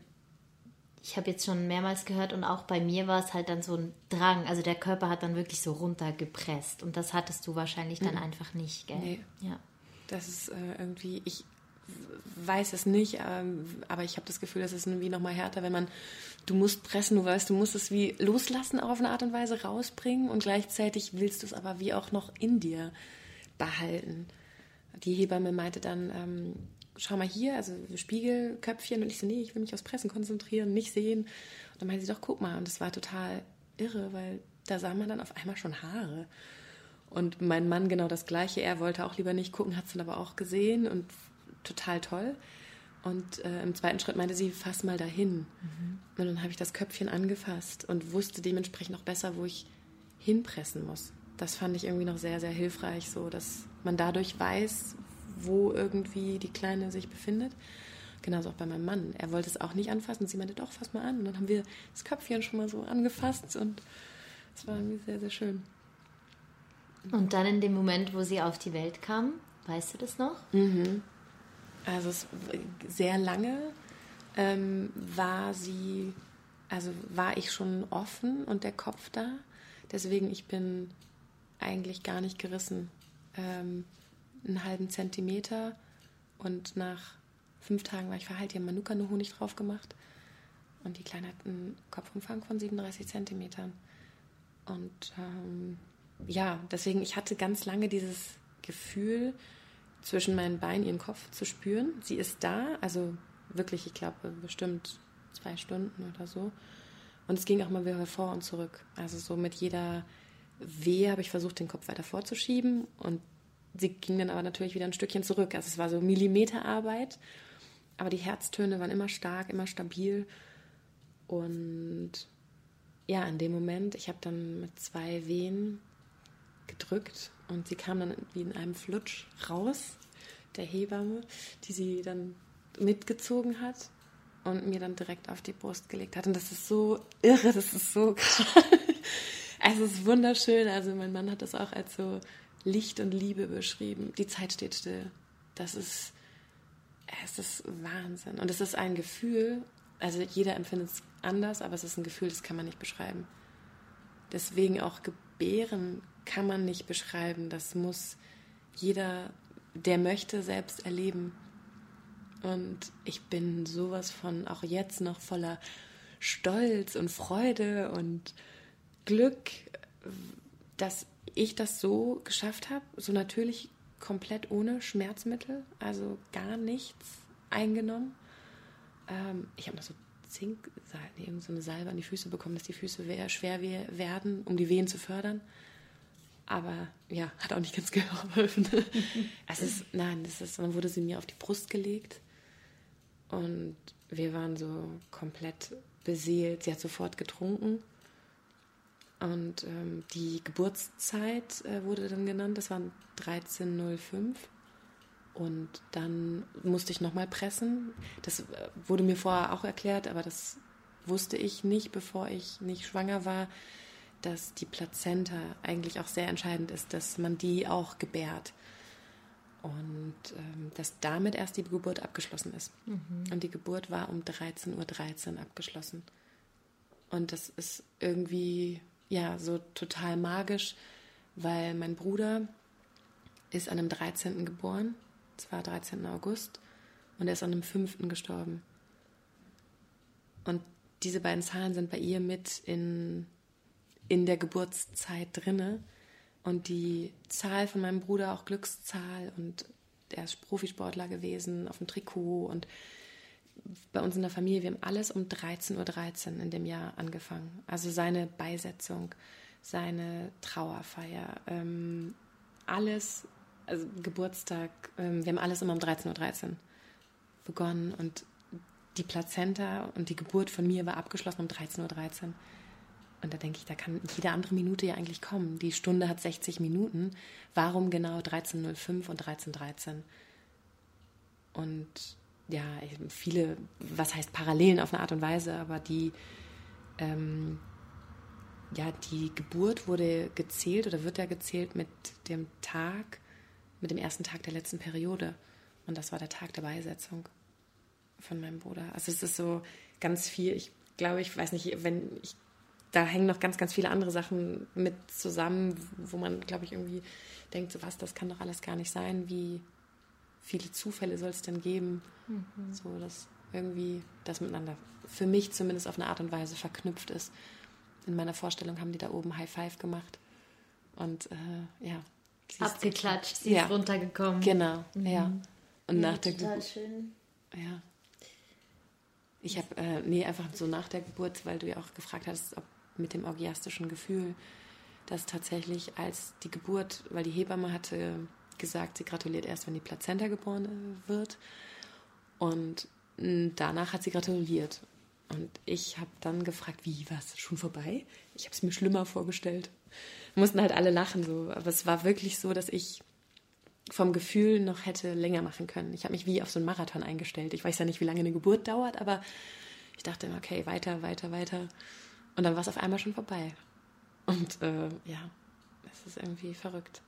ich habe jetzt schon mehrmals gehört und auch bei mir war es halt dann so ein Drang. Also der Körper hat dann wirklich so runtergepresst und das hattest du wahrscheinlich dann einfach nicht, gell? Nee. Ja. Das ist äh, irgendwie, ich weiß es nicht, ähm, aber ich habe das Gefühl, das ist irgendwie nochmal härter, wenn man, du musst pressen, du weißt, du musst es wie loslassen auch auf eine Art und Weise rausbringen und gleichzeitig willst du es aber wie auch noch in dir behalten. Die Hebamme meinte dann, ähm, schau mal hier, also Spiegelköpfchen und ich so, nee, ich will mich aufs Pressen konzentrieren, nicht sehen. Und dann meinte sie doch, guck mal, und das war total irre, weil da sah man dann auf einmal schon Haare. Und mein Mann genau das Gleiche. Er wollte auch lieber nicht gucken, hat es dann aber auch gesehen und total toll. Und äh, im zweiten Schritt meinte sie, fass mal dahin. Und dann habe ich das Köpfchen angefasst und wusste dementsprechend noch besser, wo ich hinpressen muss. Das fand ich irgendwie noch sehr, sehr hilfreich, so dass man dadurch weiß, wo irgendwie die Kleine sich befindet. Genauso auch bei meinem Mann. Er wollte es auch nicht anfassen. Sie meinte, doch, fass mal an. Und dann haben wir das Köpfchen schon mal so angefasst und es war irgendwie sehr, sehr schön. Und dann in dem Moment, wo sie auf die Welt kam, weißt du das noch? Also es, sehr lange ähm, war sie, also war ich schon offen und der Kopf da. Deswegen ich bin eigentlich gar nicht gerissen. Ähm, einen halben Zentimeter und nach fünf Tagen war ich verheilt. Die haben Manuka nur Honig drauf gemacht. Und die Kleine hat einen Kopfumfang von 37 Zentimetern. Und ähm, ja, deswegen, ich hatte ganz lange dieses Gefühl, zwischen meinen Beinen ihren Kopf zu spüren. Sie ist da, also wirklich, ich glaube, bestimmt zwei Stunden oder so. Und es ging auch mal wieder vor und zurück. Also so mit jeder Wehe habe ich versucht, den Kopf weiter vorzuschieben und sie ging dann aber natürlich wieder ein Stückchen zurück. Also es war so Millimeterarbeit, aber die Herztöne waren immer stark, immer stabil. Und ja, in dem Moment, ich habe dann mit zwei Wehen gedrückt und sie kam dann wie in einem Flutsch raus, der Hebamme, die sie dann mitgezogen hat und mir dann direkt auf die Brust gelegt hat. Und das ist so irre, das ist so krass. Es ist wunderschön. Also mein Mann hat das auch als so Licht und Liebe beschrieben. Die Zeit steht still. Das ist, es ist Wahnsinn. Und es ist ein Gefühl, also jeder empfindet es anders, aber es ist ein Gefühl, das kann man nicht beschreiben. Deswegen auch Gebären kann man nicht beschreiben. Das muss jeder, der möchte, selbst erleben. Und ich bin sowas von auch jetzt noch voller Stolz und Freude und Glück, dass ich das so geschafft habe, so natürlich komplett ohne Schmerzmittel, also gar nichts eingenommen. Ähm, ich habe noch so Zink, nee, so eine Salbe an die Füße bekommen, dass die Füße schwer werden, um die Wehen zu fördern. Aber ja, hat auch nicht ganz geholfen. es ist, nein, das ist, dann wurde sie mir auf die Brust gelegt und wir waren so komplett beseelt. Sie hat sofort getrunken und ähm, die Geburtszeit äh, wurde dann genannt. Das war 13.05 und dann musste ich nochmal pressen. Das äh, wurde mir vorher auch erklärt, aber das wusste ich nicht, bevor ich nicht schwanger war dass die Plazenta eigentlich auch sehr entscheidend ist, dass man die auch gebärt. Und ähm, dass damit erst die Geburt abgeschlossen ist. Mhm. Und die Geburt war um 13.13 Uhr 13 abgeschlossen. Und das ist irgendwie, ja, so total magisch, weil mein Bruder ist an dem 13. geboren, es war 13. August, und er ist an dem 5. gestorben. Und diese beiden Zahlen sind bei ihr mit in, in der Geburtszeit drinne. Und die Zahl von meinem Bruder auch Glückszahl und er ist Profisportler gewesen auf dem Trikot und bei uns in der Familie, wir haben alles um 13.13 Uhr .13 in dem Jahr angefangen. Also seine Beisetzung, seine Trauerfeier, ähm, alles, also Geburtstag, ähm, wir haben alles immer um 13.13 Uhr .13 begonnen und die Plazenta und die Geburt von mir war abgeschlossen um 13.13 Uhr. .13. Und da denke ich, da kann jede andere Minute ja eigentlich kommen. Die Stunde hat 60 Minuten. Warum genau 13.05 und 13.13? Und ja, viele, was heißt Parallelen auf eine Art und Weise, aber die, ähm, ja, die Geburt wurde gezählt oder wird ja gezählt mit dem Tag, mit dem ersten Tag der letzten Periode. Und das war der Tag der Beisetzung von meinem Bruder. Also es ist so ganz viel, ich glaube, ich weiß nicht, wenn ich da hängen noch ganz, ganz viele andere Sachen mit zusammen, wo man, glaube ich, irgendwie denkt, so was, das kann doch alles gar nicht sein. Wie viele Zufälle soll es denn geben? Mhm. So, dass irgendwie das miteinander für mich zumindest auf eine Art und Weise verknüpft ist. In meiner Vorstellung haben die da oben High Five gemacht. Und äh, ja. Abgeklatscht, sie ja. ist runtergekommen. Genau, mhm. ja. Und ja, nach der Geburt. schön. Ja. Ich habe, äh, nee, einfach so nach der Geburt, weil du ja auch gefragt hast, ob mit dem orgiastischen Gefühl, dass tatsächlich als die Geburt, weil die Hebamme hatte gesagt, sie gratuliert erst, wenn die Plazenta geboren wird. Und danach hat sie gratuliert. Und ich habe dann gefragt, wie, was, schon vorbei? Ich habe es mir schlimmer vorgestellt. Mussten halt alle lachen so. Aber es war wirklich so, dass ich vom Gefühl noch hätte länger machen können. Ich habe mich wie auf so einen Marathon eingestellt. Ich weiß ja nicht, wie lange eine Geburt dauert, aber ich dachte immer, okay, weiter, weiter, weiter. Und dann war es auf einmal schon vorbei. Und äh, ja, es ist irgendwie verrückt.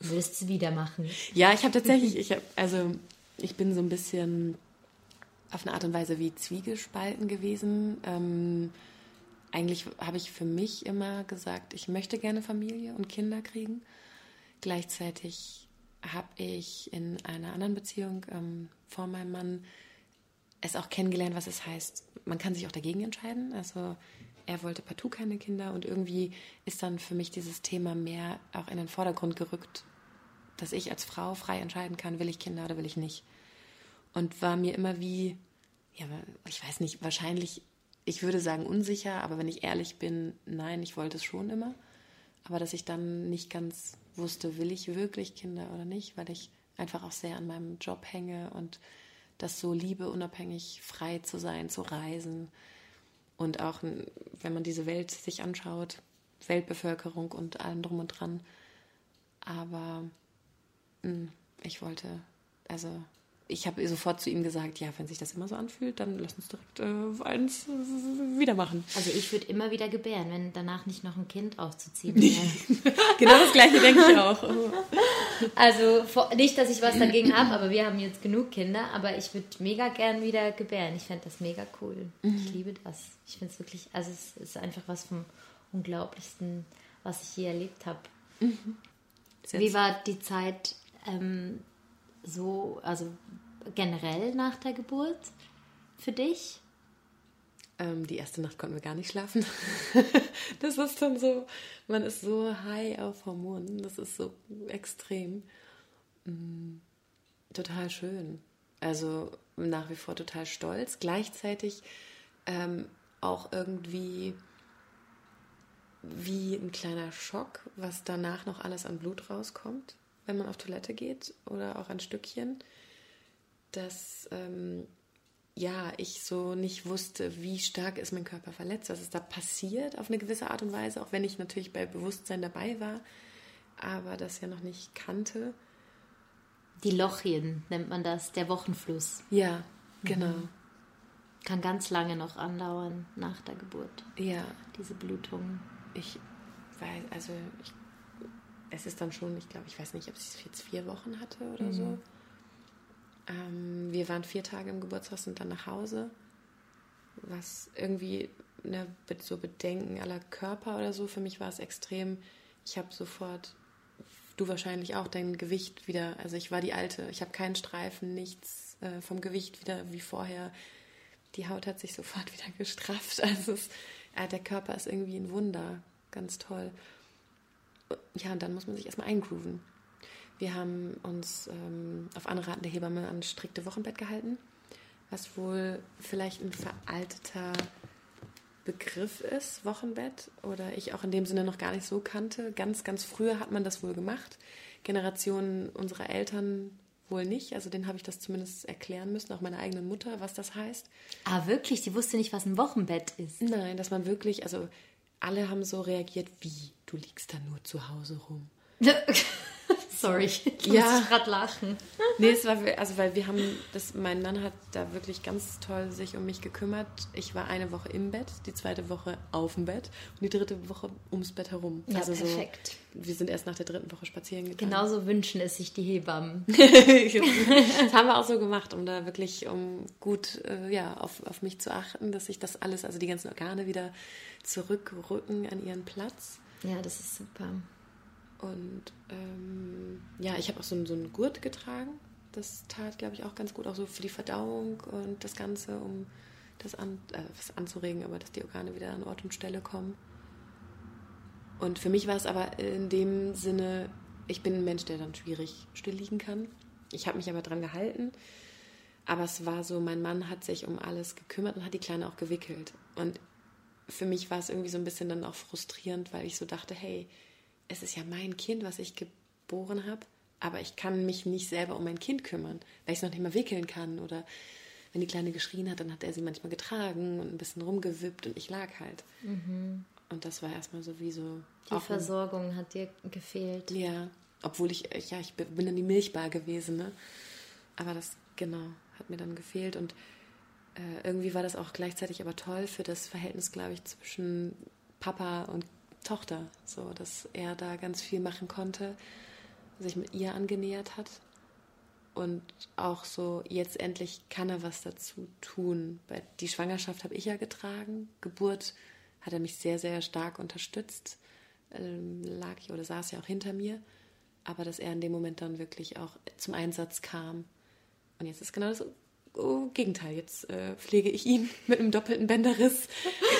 Willst du wieder machen? Ja, ich habe tatsächlich, ich habe, also ich bin so ein bisschen auf eine Art und Weise wie Zwiegespalten gewesen. Ähm, eigentlich habe ich für mich immer gesagt, ich möchte gerne Familie und Kinder kriegen. Gleichzeitig habe ich in einer anderen Beziehung ähm, vor meinem Mann es auch kennengelernt, was es heißt. Man kann sich auch dagegen entscheiden. Also er wollte partout keine Kinder und irgendwie ist dann für mich dieses Thema mehr auch in den Vordergrund gerückt, dass ich als Frau frei entscheiden kann, will ich Kinder oder will ich nicht. Und war mir immer wie, ja, ich weiß nicht, wahrscheinlich, ich würde sagen unsicher, aber wenn ich ehrlich bin, nein, ich wollte es schon immer. Aber dass ich dann nicht ganz wusste, will ich wirklich Kinder oder nicht, weil ich einfach auch sehr an meinem Job hänge und das so liebe, unabhängig frei zu sein, zu reisen. Und auch, wenn man diese Welt sich anschaut, Weltbevölkerung und allem drum und dran. Aber mh, hm, ich wollte, also ich habe sofort zu ihm gesagt, ja, wenn sich das immer so anfühlt, dann lass uns direkt äh, eins wieder machen. Also ich würde immer wieder gebären, wenn danach nicht noch ein Kind auszuziehen wäre. genau das gleiche denke ich auch. also nicht, dass ich was dagegen habe, aber wir haben jetzt genug Kinder, aber ich würde mega gern wieder gebären. Ich fände das mega cool. Mhm. Ich liebe das. Ich finde es wirklich, also es ist einfach was vom Unglaublichsten, was ich je erlebt habe. Mhm. Wie war die Zeit ähm, so, also generell nach der Geburt für dich? Ähm, die erste Nacht konnten wir gar nicht schlafen. das ist dann so, man ist so high auf Hormonen, das ist so extrem. Mm, total schön. Also nach wie vor total stolz. Gleichzeitig ähm, auch irgendwie wie ein kleiner Schock, was danach noch alles an Blut rauskommt wenn man auf Toilette geht oder auch ein Stückchen, dass ähm, ja, ich so nicht wusste, wie stark ist mein Körper verletzt, was ist da passiert auf eine gewisse Art und Weise, auch wenn ich natürlich bei Bewusstsein dabei war, aber das ja noch nicht kannte. Die Lochien nennt man das, der Wochenfluss. Ja, genau. Mhm. Kann ganz lange noch andauern nach der Geburt. Ja. Diese Blutung. Ich weiß, also ich es ist dann schon, ich glaube, ich weiß nicht, ob ich es jetzt vier Wochen hatte oder mhm. so. Ähm, wir waren vier Tage im Geburtshaus und dann nach Hause. Was irgendwie ne, so Bedenken aller Körper oder so, für mich war es extrem. Ich habe sofort, du wahrscheinlich auch, dein Gewicht wieder, also ich war die alte, ich habe keinen Streifen, nichts äh, vom Gewicht wieder wie vorher. die Haut hat sich sofort wieder gestrafft. Also es, ja, der Körper ist irgendwie ein Wunder. Ganz toll. Ja, und dann muss man sich erstmal eingrooven. Wir haben uns ähm, auf Anraten der Hebamme an strikte Wochenbett gehalten, was wohl vielleicht ein veralteter Begriff ist, Wochenbett, oder ich auch in dem Sinne noch gar nicht so kannte. Ganz, ganz früher hat man das wohl gemacht. Generationen unserer Eltern wohl nicht. Also den habe ich das zumindest erklären müssen, auch meiner eigenen Mutter, was das heißt. Ah, wirklich? Sie wusste nicht, was ein Wochenbett ist. Nein, dass man wirklich, also alle haben so reagiert, wie, du liegst da nur zu Hause rum. Sorry, ich Ja. muss gerade lachen. Nee, es war, also weil wir haben, das, mein Mann hat da wirklich ganz toll sich um mich gekümmert. Ich war eine Woche im Bett, die zweite Woche auf dem Bett und die dritte Woche ums Bett herum. Ja, also perfekt. So, wir sind erst nach der dritten Woche spazieren gegangen. Genauso wünschen es sich die Hebammen. das haben wir auch so gemacht, um da wirklich, um gut äh, ja, auf, auf mich zu achten, dass sich das alles, also die ganzen Organe wieder zurückrücken an ihren Platz. Ja, das ist super. Und ähm, ja, ich habe auch so, einen- so einen Gurt getragen. Das tat, glaube ich, auch ganz gut, auch so für die Verdauung und das Ganze, um das an, äh, was anzuregen, aber dass die Organe wieder an Ort und Stelle kommen. Und für mich war es aber in dem Sinne, ich bin ein Mensch, der dann schwierig still liegen kann. Ich habe mich aber dran gehalten. Aber es war so, mein Mann hat sich um alles gekümmert und hat die Kleine auch gewickelt. Und für mich war es irgendwie so ein bisschen dann auch frustrierend, weil ich so dachte, hey, es ist ja mein Kind, was ich geboren habe, aber ich kann mich nicht selber um mein Kind kümmern, weil ich es noch nicht mal wickeln kann. Oder wenn die Kleine geschrien hat, dann hat er sie manchmal getragen und ein bisschen rumgewippt und ich lag halt. Und das war erstmal so wie so. Die ein- Versorgung hat dir gefehlt. ja, obwohl ich, ja, ich bin dann die Milchbar gewesen, ne? Aber das, genau, hat mir dann gefehlt und äh, irgendwie war das auch gleichzeitig aber toll für das Verhältnis, glaube ich, zwischen Papa und Tochter, so, dass er da ganz viel machen konnte, sich mit ihr angenähert hat und auch so, jetzt endlich kann er was dazu tun. Die Schwangerschaft habe ich ja getragen, Geburt hat er mich sehr, sehr stark unterstützt, ähm, lag ich oder saß ja auch hinter mir, aber dass er in dem Moment dann wirklich auch zum Einsatz kam. Und jetzt ist genau das oh, Gegenteil. Jetzt äh, pflege ich ihn mit einem doppelten Bänderriss.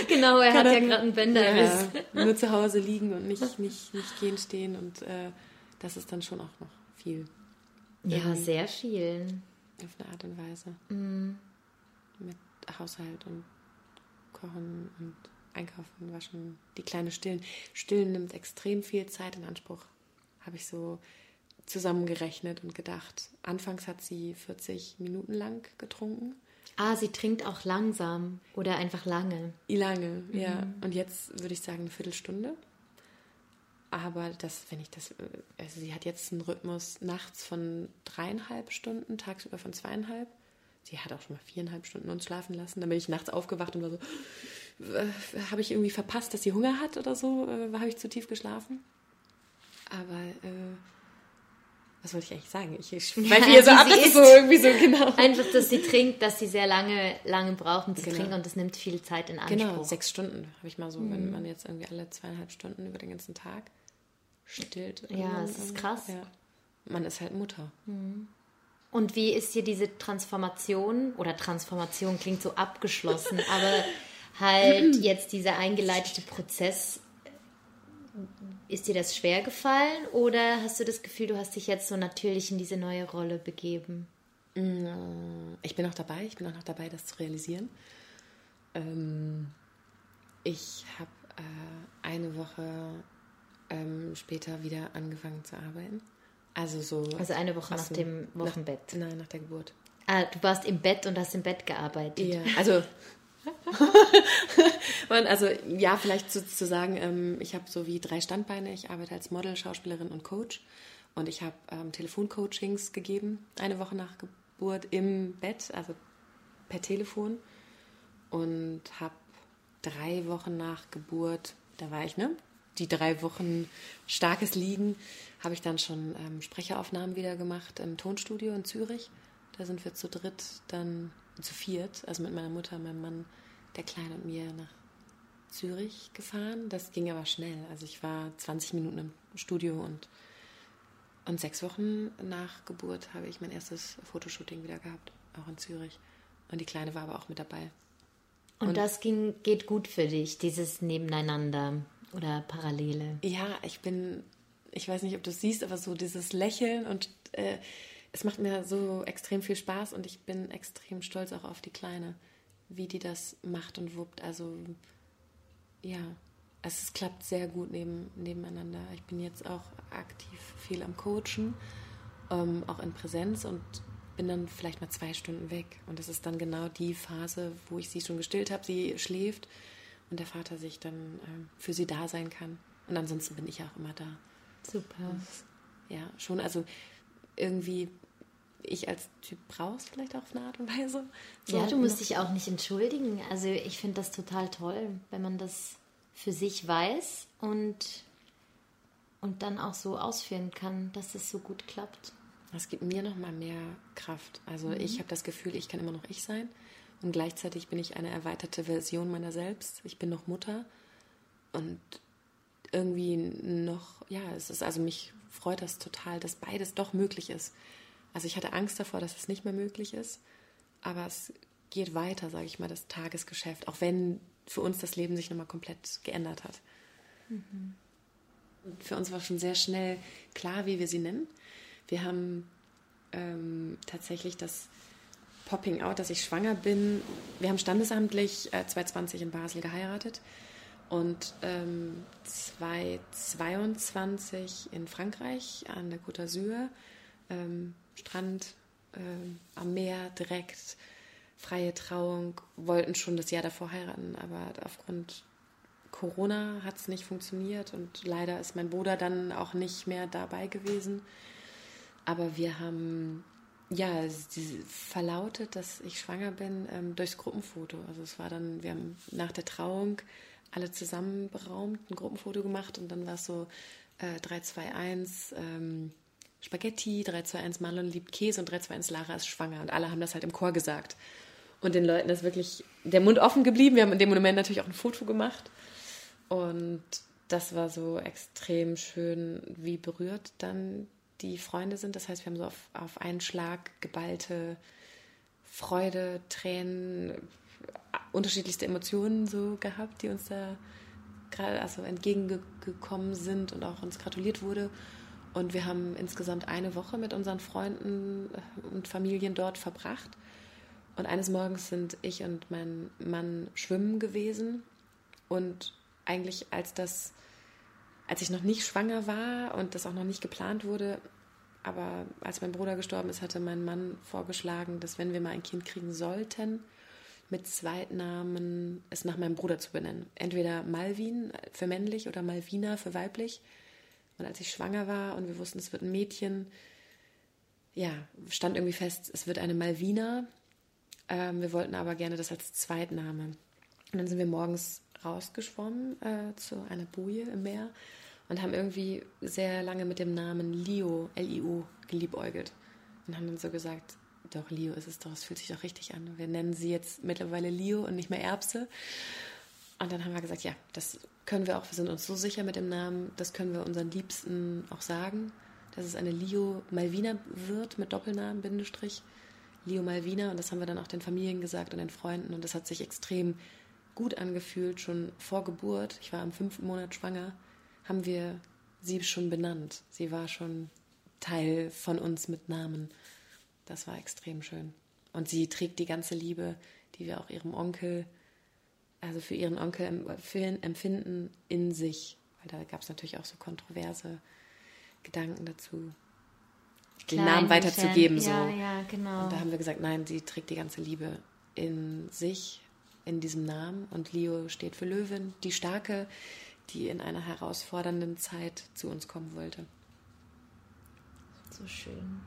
Genau, er Kann hat ja er- gerade einen Bänderriss. Ja, nur zu Hause liegen und nicht, nicht, nicht gehen, stehen. Und äh, das ist dann schon auch noch viel Ja, sehr viel. auf eine Art und Weise. Mhm. Mit Haushalt und Kochen und Einkaufen, Waschen, die kleine Stillen. Stillen nimmt extrem viel Zeit in Anspruch, habe ich so zusammengerechnet und gedacht. Anfangs hat sie 40 Minuten lang getrunken. Ah, sie trinkt auch langsam oder einfach lange. Lange, ja. Und jetzt würde ich sagen eine Viertelstunde. Aber das, wenn ich das, äh, also sie hat jetzt einen Rhythmus nachts von dreieinhalb Stunden, tagsüber von zweieinhalb. Sie hat auch schon mal viereinhalb Stunden uns schlafen lassen. Dann bin ich nachts aufgewacht und war so, äh, habe ich irgendwie verpasst, dass sie Hunger hat oder so? Äh, habe ich zu tief geschlafen? Aber, äh, was wollte ich eigentlich sagen? Ich, schweife hier so wie ab, das ist so irgendwie so, genau. Einfach, dass sie trinkt, dass sie sehr lange, lange braucht, um zu Genau. trinken und das nimmt viel Zeit in Anspruch. Genau, sechs Stunden habe ich mal so, wenn man jetzt irgendwie alle zweieinhalb Stunden über den ganzen Tag stillt. Ja, es ist krass. Ja. Man ist halt Mutter. Und wie ist dir diese Transformation, oder Transformation klingt so abgeschlossen, aber halt jetzt dieser eingeleitete Prozess, ist dir das schwer gefallen oder hast du das Gefühl, du hast dich jetzt so natürlich in diese neue Rolle begeben? Ich bin auch dabei, ich bin auch noch dabei, das zu realisieren. Ähm, ich habe äh, eine Woche ähm, später wieder angefangen zu arbeiten. Also so. Also eine Woche nach dem Wochenbett. Nach, nein, nach der Geburt. Ah, du warst im Bett und hast im Bett gearbeitet. Ja, also. Man, also ja, vielleicht zu, zu sagen, ähm, ich habe so wie drei Standbeine. Ich arbeite als Model, Schauspielerin und Coach. Und ich habe ähm, Telefoncoachings gegeben, eine Woche nach Geburt im Bett, also per Telefon. Und habe drei Wochen nach Geburt, da war ich, ne? Die drei Wochen starkes Liegen, habe ich dann schon ähm, Sprecheraufnahmen wieder gemacht im Tonstudio in Zürich. Da sind wir zu dritt dann zu viert, also mit meiner Mutter, meinem Mann, der Kleine und mir nach Zürich gefahren. Das ging aber schnell. Also ich war 20 Minuten im Studio und, und sechs Wochen nach Geburt habe ich mein erstes Fotoshooting wieder gehabt, auch in Zürich. Und die Kleine war aber auch mit dabei. Und, und das ging, geht gut für dich, dieses Nebeneinander oder Parallele? Ja, ich bin, ich weiß nicht, ob du es siehst, aber so dieses Lächeln und äh, es macht mir so extrem viel Spaß und ich bin extrem stolz auch auf die Kleine, wie die das macht und wuppt. Also ja, es klappt sehr gut neben, nebeneinander. Ich bin jetzt auch aktiv viel am Coachen, ähm, auch in Präsenz und bin dann vielleicht mal zwei Stunden weg. Und das ist dann genau die Phase, wo ich sie schon gestillt habe. Sie schläft und der Vater sich dann ähm, für sie da sein kann. Und ansonsten bin ich auch immer da. Super. Und, ja, schon, also irgendwie ich als Typ brauchst vielleicht auch auf eine Art und Weise. So ja, du musst dich auch nicht entschuldigen. Also ich finde das total toll, wenn man das für sich weiß und, und dann auch so ausführen kann, dass es so gut klappt. Das gibt mir noch mal mehr Kraft. Also mhm. ich habe das Gefühl, ich kann immer noch ich sein und gleichzeitig bin ich eine erweiterte Version meiner selbst. Ich bin noch Mutter und irgendwie noch, ja, es ist also mich freut das total, dass beides doch möglich ist. Also ich hatte Angst davor, dass es nicht mehr möglich ist, aber es geht weiter, sage ich mal, das Tagesgeschäft, auch wenn für uns das Leben sich nochmal komplett geändert hat. Mhm. Für uns war schon sehr schnell klar, wie wir sie nennen. Wir haben ähm, tatsächlich das Popping Out, dass ich schwanger bin. Wir haben standesamtlich äh, 2020 in Basel geheiratet und ähm, 2022 in Frankreich an der Côte d'Azur, ähm, Strand ähm, am Meer direkt, freie Trauung, wollten schon das Jahr davor heiraten, aber aufgrund Corona hat es nicht funktioniert und leider ist mein Bruder dann auch nicht mehr dabei gewesen. Aber wir haben ja verlautet, dass ich schwanger bin ähm, durchs Gruppenfoto. Also es war dann, wir haben nach der Trauung alle zusammen beraumt, ein Gruppenfoto gemacht und dann war es so äh, 3, 2, 1 ähm, Spaghetti, 3, 2, 1 Marlon liebt Käse und 3, 2, 1 Lara ist schwanger. Und alle haben das halt im Chor gesagt. Und den Leuten ist wirklich der Mund offen geblieben. Wir haben in dem Moment natürlich auch ein Foto gemacht. Und das war so extrem schön, wie berührt dann die Freunde sind. Das heißt, wir haben so auf, auf einen Schlag geballte Freude, Tränen, unterschiedlichste Emotionen so gehabt, die uns da gerade also entgegengekommen sind und auch uns gratuliert wurde. Und wir haben insgesamt eine Woche mit unseren Freunden und Familien dort verbracht. Und eines Morgens sind ich und mein Mann schwimmen gewesen. Und eigentlich als das als ich noch nicht schwanger war und das auch noch nicht geplant wurde, aber als mein Bruder gestorben ist, hatte mein Mann vorgeschlagen, dass wenn wir mal ein Kind kriegen sollten, mit Zweitnamen es nach meinem Bruder zu benennen. Entweder Malvin für männlich oder Malvina für weiblich. Und als ich schwanger war und wir wussten, es wird ein Mädchen, ja, stand irgendwie fest, es wird eine Malvina. Ähm, wir wollten aber gerne das als Zweitname. Und dann sind wir morgens rausgeschwommen äh, zu einer Boje im Meer und haben irgendwie sehr lange mit dem Namen Lio, L-I-O, geliebäugelt. Und haben dann so gesagt, doch, Lio ist es doch, es fühlt sich doch richtig an. Wir nennen sie jetzt mittlerweile Lio und nicht mehr Erbse. Und dann haben wir gesagt, ja, das können wir auch, wir sind uns so sicher mit dem Namen, das können wir unseren Liebsten auch sagen, dass es eine Lio Malvina wird mit Doppelnamen, Bindestrich. Lio Malvina und das haben wir dann auch den Familien gesagt und den Freunden und das hat sich extrem gut angefühlt, schon vor Geburt. Ich war im fünften Monat schwanger haben wir sie schon benannt. Sie war schon Teil von uns mit Namen. Das war extrem schön. Und sie trägt die ganze Liebe, die wir auch ihrem Onkel, also für ihren Onkel empfinden, in sich. Weil da gab es natürlich auch so kontroverse Gedanken dazu, den Namen weiterzugeben. So. Ja, ja, genau. Und da haben wir gesagt, nein, sie trägt die ganze Liebe in sich, in diesem Namen. Und Leo steht für Löwen, die starke, die in einer herausfordernden Zeit zu uns kommen wollte. So schön.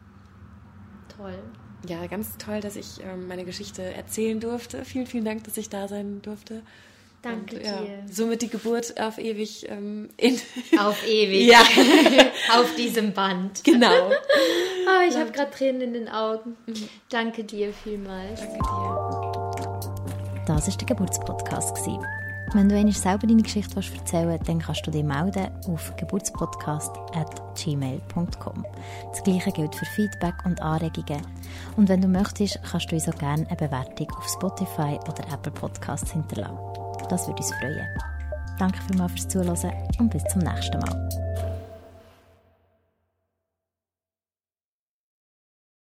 Toll. Ja, ganz toll, dass ich ähm, meine Geschichte erzählen durfte. Vielen, vielen Dank, dass ich da sein durfte. Danke Und, ja, dir. Somit die Geburt auf ewig ähm, in. Auf ewig. ja. auf diesem Band. Genau. oh, ich habe gerade Tränen in den Augen. Mhm. Danke dir vielmals. Danke dir. Das ist der Geburtspodcast. Wenn du einmal selber deine Geschichte erzählen willst, dann kannst du dich melden auf geburtspodcast.gmail.com. Das gleiche gilt für Feedback und Anregungen. Und wenn du möchtest, kannst du uns auch gerne eine Bewertung auf Spotify oder Apple Podcasts hinterlassen. Das würde uns freuen. Danke vielmals fürs Zuhören und bis zum nächsten Mal.